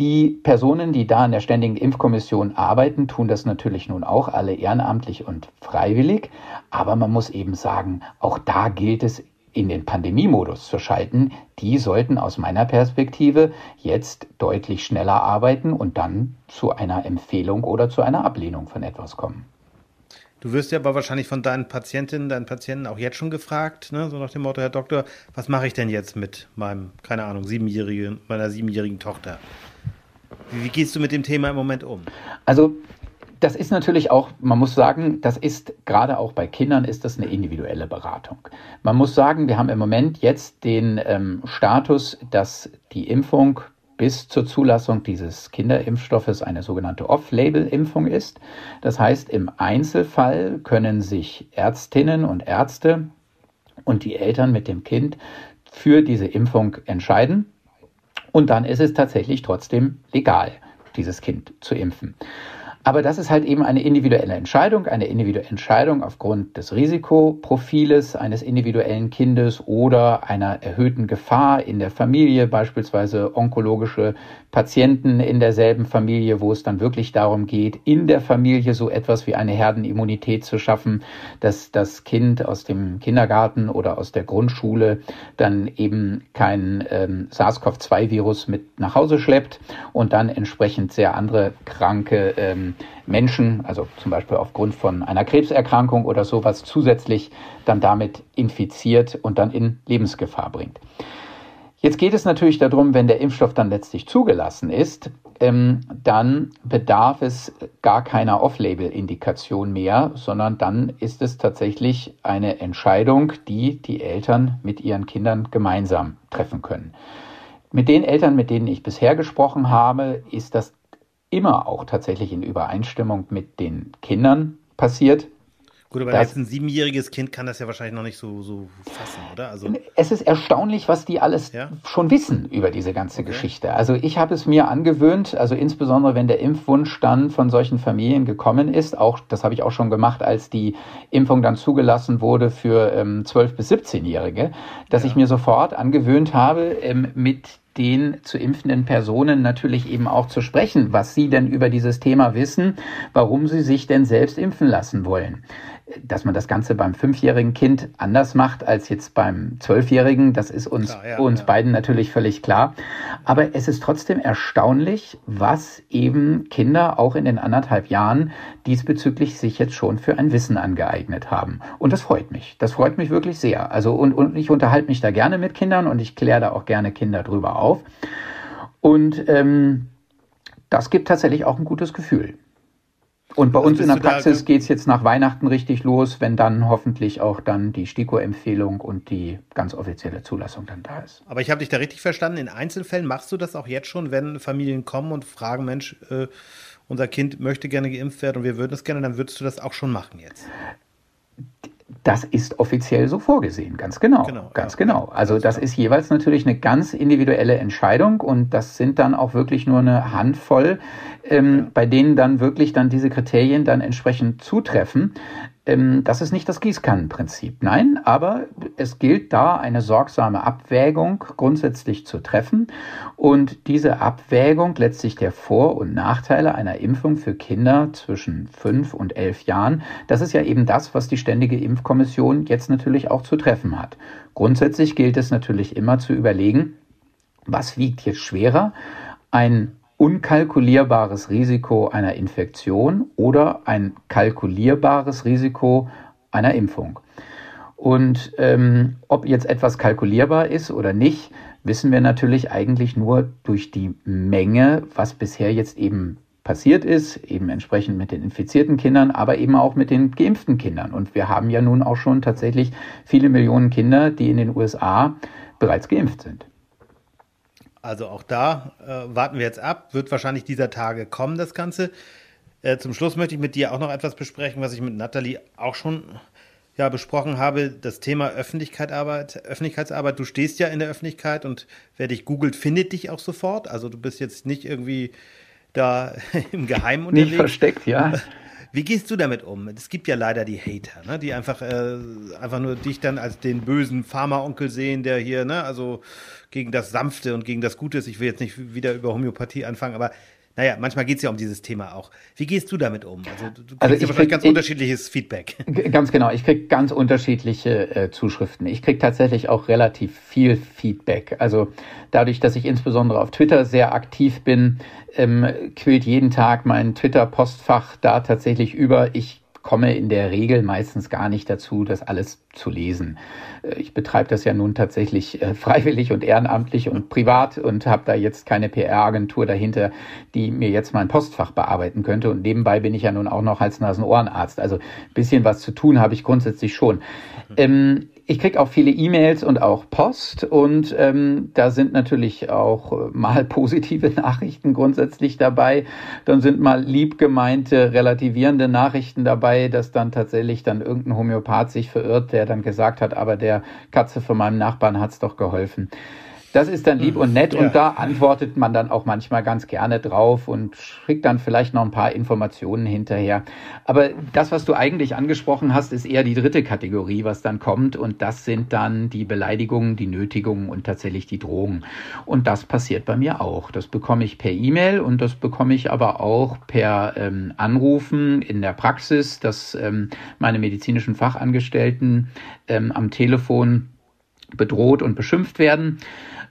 Die Personen, die da in der Ständigen Impfkommission arbeiten, tun das natürlich nun auch alle ehrenamtlich und freiwillig. Aber man muss eben sagen, auch da gilt es in den Pandemiemodus zu schalten, die sollten aus meiner Perspektive jetzt deutlich schneller arbeiten und dann zu einer Empfehlung oder zu einer Ablehnung von etwas kommen. Du wirst ja aber wahrscheinlich von deinen Patientinnen, deinen Patienten auch jetzt schon gefragt, ne? so nach dem Motto, Herr Doktor, was mache ich denn jetzt mit meinem, keine Ahnung, siebenjährigen, meiner siebenjährigen Tochter? Wie, wie gehst du mit dem Thema im Moment um? Also das ist natürlich auch, man muss sagen, das ist gerade auch bei Kindern ist das eine individuelle Beratung. Man muss sagen, wir haben im Moment jetzt den ähm, Status, dass die Impfung bis zur Zulassung dieses Kinderimpfstoffes eine sogenannte Off-Label-Impfung ist. Das heißt, im Einzelfall können sich Ärztinnen und Ärzte und die Eltern mit dem Kind für diese Impfung entscheiden. Und dann ist es tatsächlich trotzdem legal, dieses Kind zu impfen. Aber das ist halt eben eine individuelle Entscheidung, eine individuelle Entscheidung aufgrund des Risikoprofiles eines individuellen Kindes oder einer erhöhten Gefahr in der Familie, beispielsweise onkologische Patienten in derselben Familie, wo es dann wirklich darum geht, in der Familie so etwas wie eine Herdenimmunität zu schaffen, dass das Kind aus dem Kindergarten oder aus der Grundschule dann eben kein ähm, SARS-CoV-2-Virus mit nach Hause schleppt und dann entsprechend sehr andere kranke ähm, Menschen, also zum Beispiel aufgrund von einer Krebserkrankung oder sowas, zusätzlich dann damit infiziert und dann in Lebensgefahr bringt. Jetzt geht es natürlich darum, wenn der Impfstoff dann letztlich zugelassen ist, ähm, dann bedarf es gar keiner Off-Label-Indikation mehr, sondern dann ist es tatsächlich eine Entscheidung, die die Eltern mit ihren Kindern gemeinsam treffen können. Mit den Eltern, mit denen ich bisher gesprochen habe, ist das immer auch tatsächlich in Übereinstimmung mit den Kindern passiert. Gut, aber jetzt ein siebenjähriges Kind kann das ja wahrscheinlich noch nicht so, so fassen, oder? Also es ist erstaunlich, was die alles ja? schon wissen über diese ganze okay. Geschichte. Also ich habe es mir angewöhnt, also insbesondere wenn der Impfwunsch dann von solchen Familien gekommen ist, auch das habe ich auch schon gemacht, als die Impfung dann zugelassen wurde für ähm, 12- bis 17-Jährige, dass ja. ich mir sofort angewöhnt habe, ähm, mit den zu impfenden Personen natürlich eben auch zu sprechen, was sie denn über dieses Thema wissen, warum sie sich denn selbst impfen lassen wollen dass man das Ganze beim fünfjährigen Kind anders macht als jetzt beim zwölfjährigen, das ist uns, klar, ja, uns ja. beiden natürlich völlig klar. Aber es ist trotzdem erstaunlich, was eben Kinder auch in den anderthalb Jahren diesbezüglich sich jetzt schon für ein Wissen angeeignet haben. Und das freut mich. Das freut mich wirklich sehr. Also, und, und ich unterhalte mich da gerne mit Kindern und ich kläre da auch gerne Kinder drüber auf. Und ähm, das gibt tatsächlich auch ein gutes Gefühl. Und bei uns in der Praxis geht es jetzt nach Weihnachten richtig los, wenn dann hoffentlich auch dann die STIKO-Empfehlung und die ganz offizielle Zulassung dann da ist. Aber ich habe dich da richtig verstanden. In Einzelfällen machst du das auch jetzt schon, wenn Familien kommen und fragen, Mensch, äh, unser Kind möchte gerne geimpft werden und wir würden es gerne, dann würdest du das auch schon machen jetzt. Das ist offiziell so vorgesehen, ganz genau. genau ganz ja. genau. Also das ist jeweils natürlich eine ganz individuelle Entscheidung und das sind dann auch wirklich nur eine Handvoll, ähm, ja. bei denen dann wirklich dann diese Kriterien dann entsprechend zutreffen. Ähm, das ist nicht das Gießkannenprinzip. Nein, aber es gilt da eine sorgsame Abwägung grundsätzlich zu treffen. Und diese Abwägung letztlich der Vor- und Nachteile einer Impfung für Kinder zwischen fünf und elf Jahren, das ist ja eben das, was die Ständige Impfkommission jetzt natürlich auch zu treffen hat. Grundsätzlich gilt es natürlich immer zu überlegen, was wiegt jetzt schwerer? Ein unkalkulierbares Risiko einer Infektion oder ein kalkulierbares Risiko einer Impfung. Und ähm, ob jetzt etwas kalkulierbar ist oder nicht, wissen wir natürlich eigentlich nur durch die Menge, was bisher jetzt eben passiert ist, eben entsprechend mit den infizierten Kindern, aber eben auch mit den geimpften Kindern. Und wir haben ja nun auch schon tatsächlich viele Millionen Kinder, die in den USA bereits geimpft sind. Also auch da äh, warten wir jetzt ab. Wird wahrscheinlich dieser Tage kommen, das Ganze. Äh, zum Schluss möchte ich mit dir auch noch etwas besprechen, was ich mit Nathalie auch schon ja, besprochen habe. Das Thema Öffentlichkeitsarbeit, Öffentlichkeitsarbeit. Du stehst ja in der Öffentlichkeit und wer dich googelt, findet dich auch sofort. Also du bist jetzt nicht irgendwie da im Geheimen unterwegs. Nicht versteckt, ja. Wie gehst du damit um? Es gibt ja leider die Hater, ne? die einfach, äh, einfach nur dich dann als den bösen Pharmaonkel sehen, der hier, ne, also gegen das Sanfte und gegen das Gute ist. Ich will jetzt nicht wieder über Homöopathie anfangen, aber naja, manchmal geht es ja um dieses Thema auch. Wie gehst du damit um? Also du kriegst also ja wahrscheinlich ganz ich, unterschiedliches Feedback. Ganz genau, ich kriege ganz unterschiedliche äh, Zuschriften. Ich kriege tatsächlich auch relativ viel Feedback. Also dadurch, dass ich insbesondere auf Twitter sehr aktiv bin, ähm, quillt jeden Tag mein Twitter-Postfach da tatsächlich über. Ich komme in der Regel meistens gar nicht dazu, das alles zu lesen. Äh, ich betreibe das ja nun tatsächlich äh, freiwillig und ehrenamtlich und privat und habe da jetzt keine PR-Agentur dahinter, die mir jetzt mein Postfach bearbeiten könnte. Und nebenbei bin ich ja nun auch noch Hals-Nasen-Ohrenarzt. Also ein bisschen was zu tun habe ich grundsätzlich schon. Mhm. Ähm, ich kriege auch viele E-Mails und auch Post und ähm, da sind natürlich auch äh, mal positive Nachrichten grundsätzlich dabei. Dann sind mal lieb gemeinte, relativierende Nachrichten dabei, dass dann tatsächlich dann irgendein Homöopath sich verirrt, der dann gesagt hat, aber der Katze von meinem Nachbarn hat's doch geholfen. Das ist dann lieb und nett ja. und da antwortet man dann auch manchmal ganz gerne drauf und schickt dann vielleicht noch ein paar Informationen hinterher. Aber das, was du eigentlich angesprochen hast, ist eher die dritte Kategorie, was dann kommt und das sind dann die Beleidigungen, die Nötigungen und tatsächlich die Drohungen. Und das passiert bei mir auch. Das bekomme ich per E-Mail und das bekomme ich aber auch per ähm, Anrufen in der Praxis, dass ähm, meine medizinischen Fachangestellten ähm, am Telefon bedroht und beschimpft werden.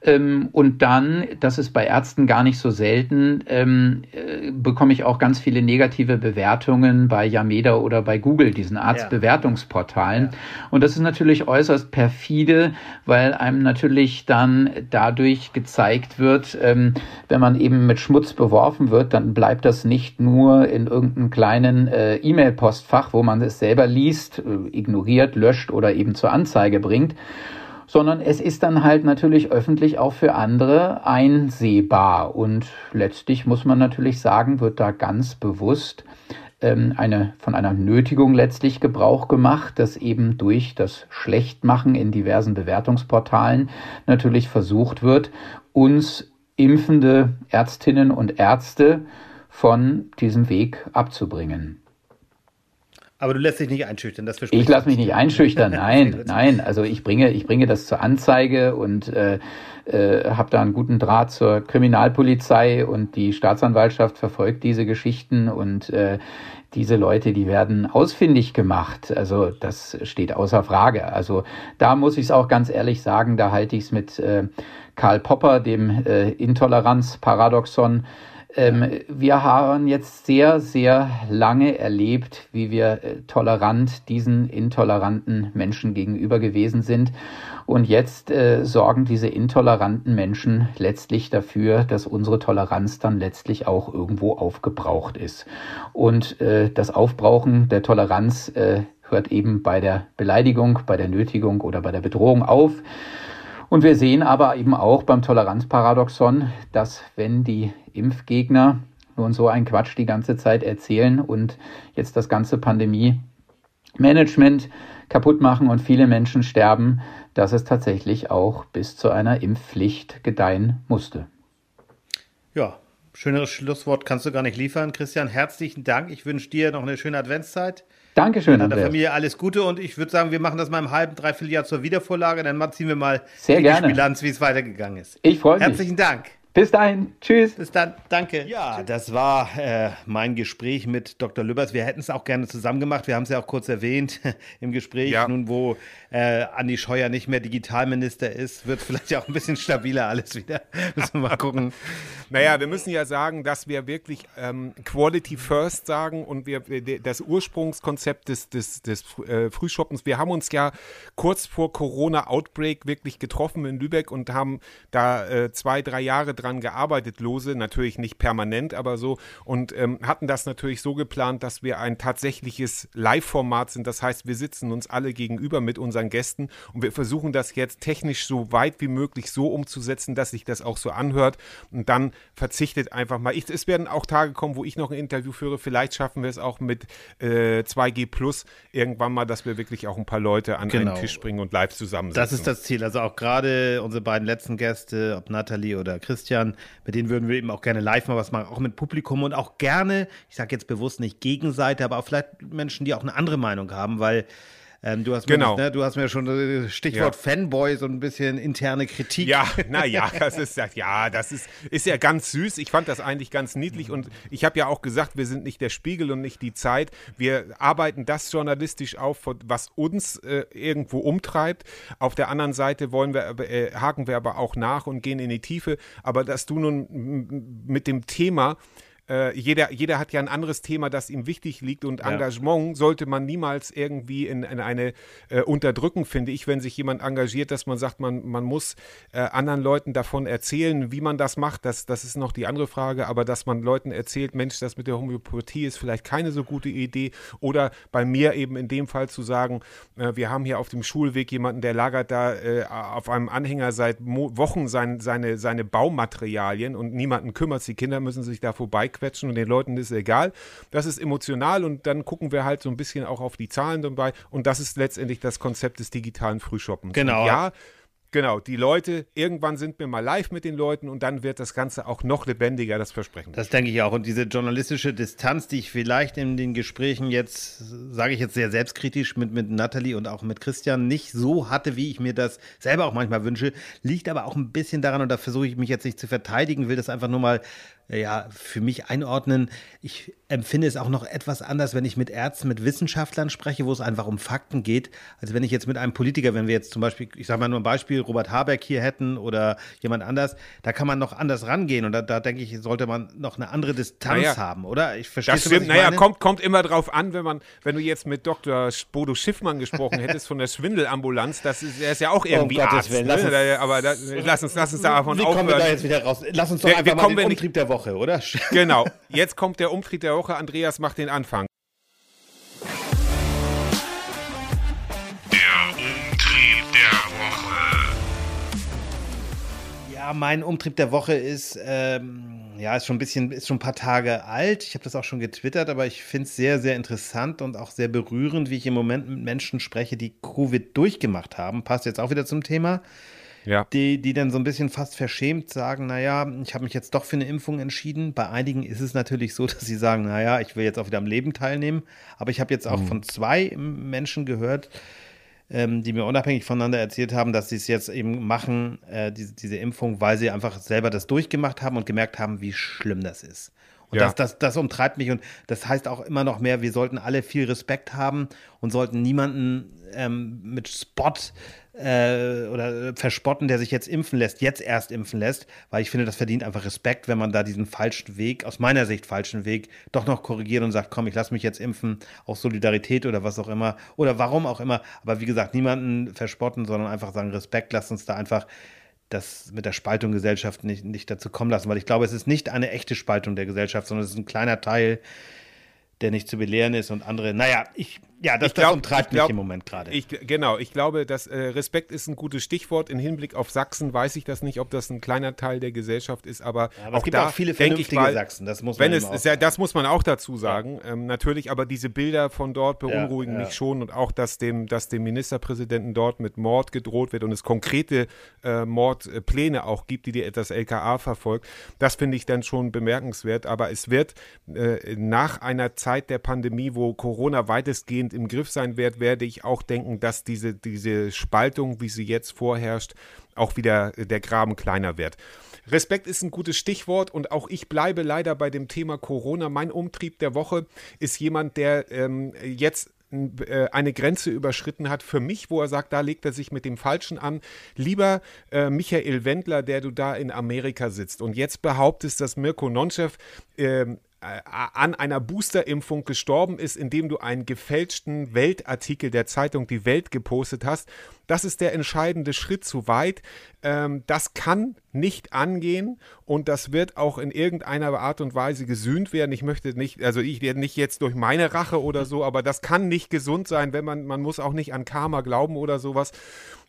Ähm, und dann, das ist bei Ärzten gar nicht so selten, ähm, äh, bekomme ich auch ganz viele negative Bewertungen bei Yameda oder bei Google, diesen Arztbewertungsportalen. Ja. Und das ist natürlich äußerst perfide, weil einem natürlich dann dadurch gezeigt wird, ähm, wenn man eben mit Schmutz beworfen wird, dann bleibt das nicht nur in irgendeinem kleinen äh, E-Mail-Postfach, wo man es selber liest, äh, ignoriert, löscht oder eben zur Anzeige bringt, sondern es ist dann halt natürlich öffentlich auch für andere einsehbar. Und letztlich muss man natürlich sagen, wird da ganz bewusst ähm, eine, von einer Nötigung letztlich Gebrauch gemacht, dass eben durch das Schlechtmachen in diversen Bewertungsportalen natürlich versucht wird, uns impfende Ärztinnen und Ärzte von diesem Weg abzubringen. Aber du lässt dich nicht einschüchtern, das Ich lasse mich nicht einschüchtern, nein, nein. Also ich bringe, ich bringe das zur Anzeige und äh, äh, habe da einen guten Draht zur Kriminalpolizei und die Staatsanwaltschaft verfolgt diese Geschichten und äh, diese Leute, die werden ausfindig gemacht. Also das steht außer Frage. Also da muss ich es auch ganz ehrlich sagen, da halte ich es mit äh, Karl Popper, dem äh, Intoleranzparadoxon, wir haben jetzt sehr, sehr lange erlebt, wie wir äh, tolerant diesen intoleranten Menschen gegenüber gewesen sind. Und jetzt äh, sorgen diese intoleranten Menschen letztlich dafür, dass unsere Toleranz dann letztlich auch irgendwo aufgebraucht ist. Und äh, das Aufbrauchen der Toleranz äh, hört eben bei der Beleidigung, bei der Nötigung oder bei der Bedrohung auf. Und wir sehen aber eben auch beim Toleranzparadoxon, dass wenn die Impfgegner nun so einen Quatsch die ganze Zeit erzählen und jetzt das ganze Pandemie-Management kaputt machen und viele Menschen sterben, dass es tatsächlich auch bis zu einer Impfpflicht gedeihen musste. Ja, schöneres Schlusswort kannst du gar nicht liefern. Christian, herzlichen Dank. Ich wünsche dir noch eine schöne Adventszeit. Dankeschön, Andreas. der Familie alles Gute und ich würde sagen, wir machen das mal im halben, dreiviertel Jahr zur Wiedervorlage. Dann ziehen wir mal Sehr die gerne. Bilanz, wie es weitergegangen ist. Ich freue mich. Herzlichen Dank. Bis dahin. Tschüss. Bis dann. Danke. Ja, das war äh, mein Gespräch mit Dr. Lübbers. Wir hätten es auch gerne zusammen gemacht. Wir haben es ja auch kurz erwähnt im Gespräch. Ja. Nun, wo äh, Andi Scheuer nicht mehr Digitalminister ist, wird vielleicht auch ein bisschen stabiler alles wieder. Müssen wir mal gucken. naja, wir müssen ja sagen, dass wir wirklich ähm, Quality First sagen und wir das Ursprungskonzept des, des, des äh, Frühshoppens, wir haben uns ja kurz vor Corona-Outbreak wirklich getroffen in Lübeck und haben da äh, zwei, drei Jahre dran gearbeitet, lose, natürlich nicht permanent, aber so und ähm, hatten das natürlich so geplant, dass wir ein tatsächliches Live-Format sind. Das heißt, wir sitzen uns alle gegenüber mit unseren Gästen und wir versuchen das jetzt technisch so weit wie möglich so umzusetzen, dass sich das auch so anhört und dann verzichtet einfach mal. Ich, es werden auch Tage kommen, wo ich noch ein Interview führe. Vielleicht schaffen wir es auch mit äh, 2G Plus irgendwann mal, dass wir wirklich auch ein paar Leute an genau. einen Tisch bringen und live zusammensitzen. Das ist das Ziel. Also auch gerade unsere beiden letzten Gäste, ob Nathalie oder Christian, Christian, mit denen würden wir eben auch gerne live mal was machen, auch mit Publikum und auch gerne, ich sage jetzt bewusst nicht Gegenseite, aber auch vielleicht Menschen, die auch eine andere Meinung haben, weil ähm, du, hast genau. mir, ne, du hast mir schon äh, Stichwort ja. Fanboy, so ein bisschen interne Kritik. Ja, naja, das ist ja, das ist, ist ja ganz süß. Ich fand das eigentlich ganz niedlich und ich habe ja auch gesagt, wir sind nicht der Spiegel und nicht die Zeit. Wir arbeiten das journalistisch auf, was uns äh, irgendwo umtreibt. Auf der anderen Seite wollen wir, äh, haken wir aber auch nach und gehen in die Tiefe. Aber dass du nun mit dem Thema äh, jeder, jeder hat ja ein anderes Thema, das ihm wichtig liegt und ja. Engagement sollte man niemals irgendwie in, in eine äh, unterdrücken, finde ich, wenn sich jemand engagiert, dass man sagt, man, man muss äh, anderen Leuten davon erzählen, wie man das macht, das, das ist noch die andere Frage, aber dass man Leuten erzählt, Mensch, das mit der Homöopathie ist vielleicht keine so gute Idee. Oder bei mir eben in dem Fall zu sagen, äh, wir haben hier auf dem Schulweg jemanden, der lagert da äh, auf einem Anhänger seit Mo Wochen sein, seine, seine Baumaterialien und niemanden kümmert, die Kinder müssen sich da vorbei quetschen und den Leuten ist egal. Das ist emotional und dann gucken wir halt so ein bisschen auch auf die Zahlen dabei und das ist letztendlich das Konzept des digitalen Frühshoppens. Genau. Und ja, Genau, die Leute, irgendwann sind wir mal live mit den Leuten und dann wird das Ganze auch noch lebendiger, das Versprechen. Das denke ich auch. Und diese journalistische Distanz, die ich vielleicht in den Gesprächen jetzt, sage ich jetzt sehr selbstkritisch mit, mit Nathalie und auch mit Christian, nicht so hatte, wie ich mir das selber auch manchmal wünsche, liegt aber auch ein bisschen daran, und da versuche ich mich jetzt nicht zu verteidigen, will das einfach nur mal ja, für mich einordnen. Ich empfinde es auch noch etwas anders, wenn ich mit Ärzten, mit Wissenschaftlern spreche, wo es einfach um Fakten geht, als wenn ich jetzt mit einem Politiker, wenn wir jetzt zum Beispiel, ich sage mal nur ein Beispiel, Robert Habeck hier hätten oder jemand anders, da kann man noch anders rangehen und da, da denke ich, sollte man noch eine andere Distanz naja, haben, oder? Ich verstehe das. Stimmt. naja, kommt, kommt immer drauf an, wenn man, wenn du jetzt mit Dr. Bodo Schiffmann gesprochen hättest von der Schwindelambulanz, das ist, er ist ja auch irgendwie oh, Arzt. Willen, lass ne? uns, aber da, lass uns, lass uns davon Wie kommen wir da jetzt wieder raus? Lass uns doch einfach mal den Umtrieb der Woche, oder? Genau. Jetzt kommt der Umtrieb der Woche. Andreas macht den Anfang. mein Umtrieb der Woche ist, ähm, ja, ist schon ein bisschen, ist schon ein paar Tage alt. Ich habe das auch schon getwittert, aber ich finde es sehr, sehr interessant und auch sehr berührend, wie ich im Moment mit Menschen spreche, die Covid durchgemacht haben. Passt jetzt auch wieder zum Thema. Ja. Die, die dann so ein bisschen fast verschämt sagen, naja, ich habe mich jetzt doch für eine Impfung entschieden. Bei einigen ist es natürlich so, dass sie sagen, naja, ich will jetzt auch wieder am Leben teilnehmen. Aber ich habe jetzt auch mhm. von zwei Menschen gehört, ähm, die mir unabhängig voneinander erzählt haben, dass sie es jetzt eben machen, äh, diese, diese Impfung, weil sie einfach selber das durchgemacht haben und gemerkt haben, wie schlimm das ist. Und ja. das, das, das umtreibt mich und das heißt auch immer noch mehr, wir sollten alle viel Respekt haben und sollten niemanden ähm, mit Spot äh, oder verspotten, der sich jetzt impfen lässt, jetzt erst impfen lässt, weil ich finde, das verdient einfach Respekt, wenn man da diesen falschen Weg, aus meiner Sicht falschen Weg, doch noch korrigiert und sagt, komm, ich lasse mich jetzt impfen, aus Solidarität oder was auch immer, oder warum auch immer. Aber wie gesagt, niemanden verspotten, sondern einfach sagen, Respekt, lasst uns da einfach das mit der Spaltung Gesellschaft nicht, nicht dazu kommen lassen, weil ich glaube, es ist nicht eine echte Spaltung der Gesellschaft, sondern es ist ein kleiner Teil, der nicht zu belehren ist und andere. Naja, ich ja, das, glaub, das umtreibt glaub, mich im Moment gerade. Genau, ich glaube, dass äh, Respekt ist ein gutes Stichwort. Im Hinblick auf Sachsen weiß ich das nicht, ob das ein kleiner Teil der Gesellschaft ist, aber, ja, aber auch es gibt da, auch viele vernünftige mal, Sachsen, das muss man wenn es, ja, Das muss man auch dazu sagen. Ja. Ähm, natürlich, aber diese Bilder von dort beunruhigen mich schon und auch, dass dem, dass dem Ministerpräsidenten dort mit Mord gedroht wird und es konkrete äh, Mordpläne auch gibt, die, die das LKA verfolgt. Das finde ich dann schon bemerkenswert, aber es wird äh, nach einer Zeit der Pandemie, wo Corona weitestgehend weitestgehend im Griff sein wird, werde ich auch denken, dass diese, diese Spaltung, wie sie jetzt vorherrscht, auch wieder der Graben kleiner wird. Respekt ist ein gutes Stichwort und auch ich bleibe leider bei dem Thema Corona. Mein Umtrieb der Woche ist jemand, der ähm, jetzt äh, eine Grenze überschritten hat für mich, wo er sagt, da legt er sich mit dem Falschen an. Lieber äh, Michael Wendler, der du da in Amerika sitzt und jetzt behauptest, dass Mirko Nonchev äh, äh, an einer Boosterimpfung gestorben ist, indem du einen gefälschten Weltartikel der Zeitung Die Welt gepostet hast. Das ist der entscheidende Schritt zu weit. Ähm, das kann nicht angehen und das wird auch in irgendeiner Art und Weise gesühnt werden. Ich möchte nicht, also ich werde nicht jetzt durch meine Rache oder so, aber das kann nicht gesund sein, wenn man, man muss auch nicht an Karma glauben oder sowas.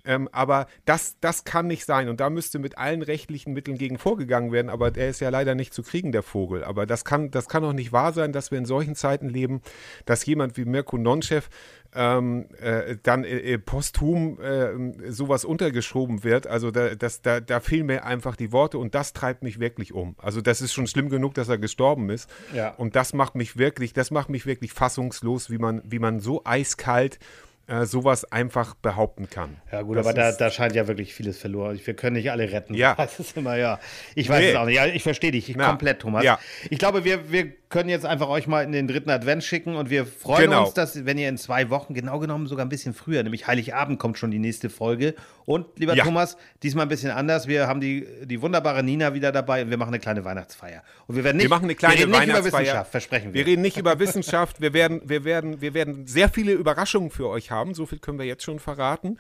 Ähm, aber das, das kann nicht sein. Und da müsste mit allen rechtlichen Mitteln gegen vorgegangen werden. Aber der ist ja leider nicht zu kriegen, der Vogel. Aber das kann, das kann doch nicht wahr sein, dass wir in solchen Zeiten leben, dass jemand wie Mirko Nonchev ähm, äh, dann äh, posthum äh, sowas untergeschoben wird. Also da, das, da, da fehlen mir einfach die Worte und das treibt mich wirklich um. Also das ist schon schlimm genug, dass er gestorben ist. Ja. Und das macht mich wirklich, das macht mich wirklich fassungslos, wie man, wie man so eiskalt äh, sowas einfach behaupten kann. Ja, gut, das aber da, da scheint ja wirklich vieles verloren. Wir können nicht alle retten. Ja. Das ist immer, ja. Ich weiß nee. es auch nicht. Ja, ich verstehe dich ich, komplett, Thomas. Ja. Ich glaube, wir, wir können jetzt einfach euch mal in den dritten Advent schicken und wir freuen genau. uns, dass, wenn ihr in zwei Wochen, genau genommen sogar ein bisschen früher, nämlich Heiligabend kommt schon die nächste Folge. Und, lieber ja. Thomas, diesmal ein bisschen anders. Wir haben die, die wunderbare Nina wieder dabei und wir machen eine kleine Weihnachtsfeier. Und wir werden nicht, wir machen eine kleine wir reden nicht über Wissenschaft, versprechen wir. Wir reden nicht über Wissenschaft. Wir werden, wir werden, wir werden sehr viele Überraschungen für euch haben. So viel können wir jetzt schon verraten.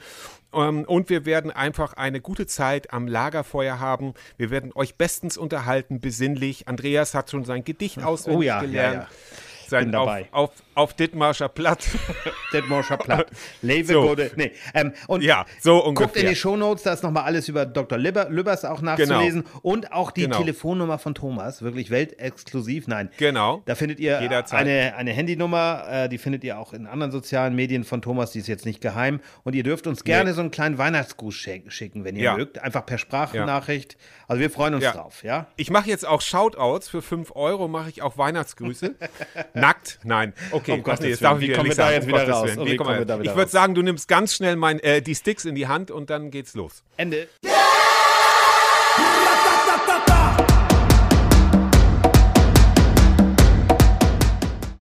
Ähm, und wir werden einfach eine gute Zeit am Lagerfeuer haben. Wir werden euch bestens unterhalten, besinnlich. Andreas hat schon sein Gedicht auswendig oh ja, gelernt. Ja, ja. Sein auf, auf, auf Dithmarscher Platt. Dithmarscher Platt. Lewe so. Gode. Nee. Ähm, und ja, so ungefähr. guckt in die Shownotes, da ist nochmal alles über Dr. Lübbers auch nachzulesen. Genau. Und auch die genau. Telefonnummer von Thomas, wirklich weltexklusiv. Nein. Genau. Da findet ihr eine, eine Handynummer, äh, die findet ihr auch in anderen sozialen Medien von Thomas, die ist jetzt nicht geheim. Und ihr dürft uns gerne nee. so einen kleinen Weihnachtsgruß schicken, wenn ihr ja. mögt. Einfach per Sprachnachricht. Ja. Also wir freuen uns ja. drauf, ja? Ich mache jetzt auch Shoutouts für 5 Euro, mache ich auch Weihnachtsgrüße. Nackt? Nein. Okay, oh Gott, jetzt darf ich wie kommen wir da jetzt wieder raus? Nee, ich würde sagen, du nimmst ganz schnell mein, äh, die Sticks in die Hand und dann geht's los. Ende.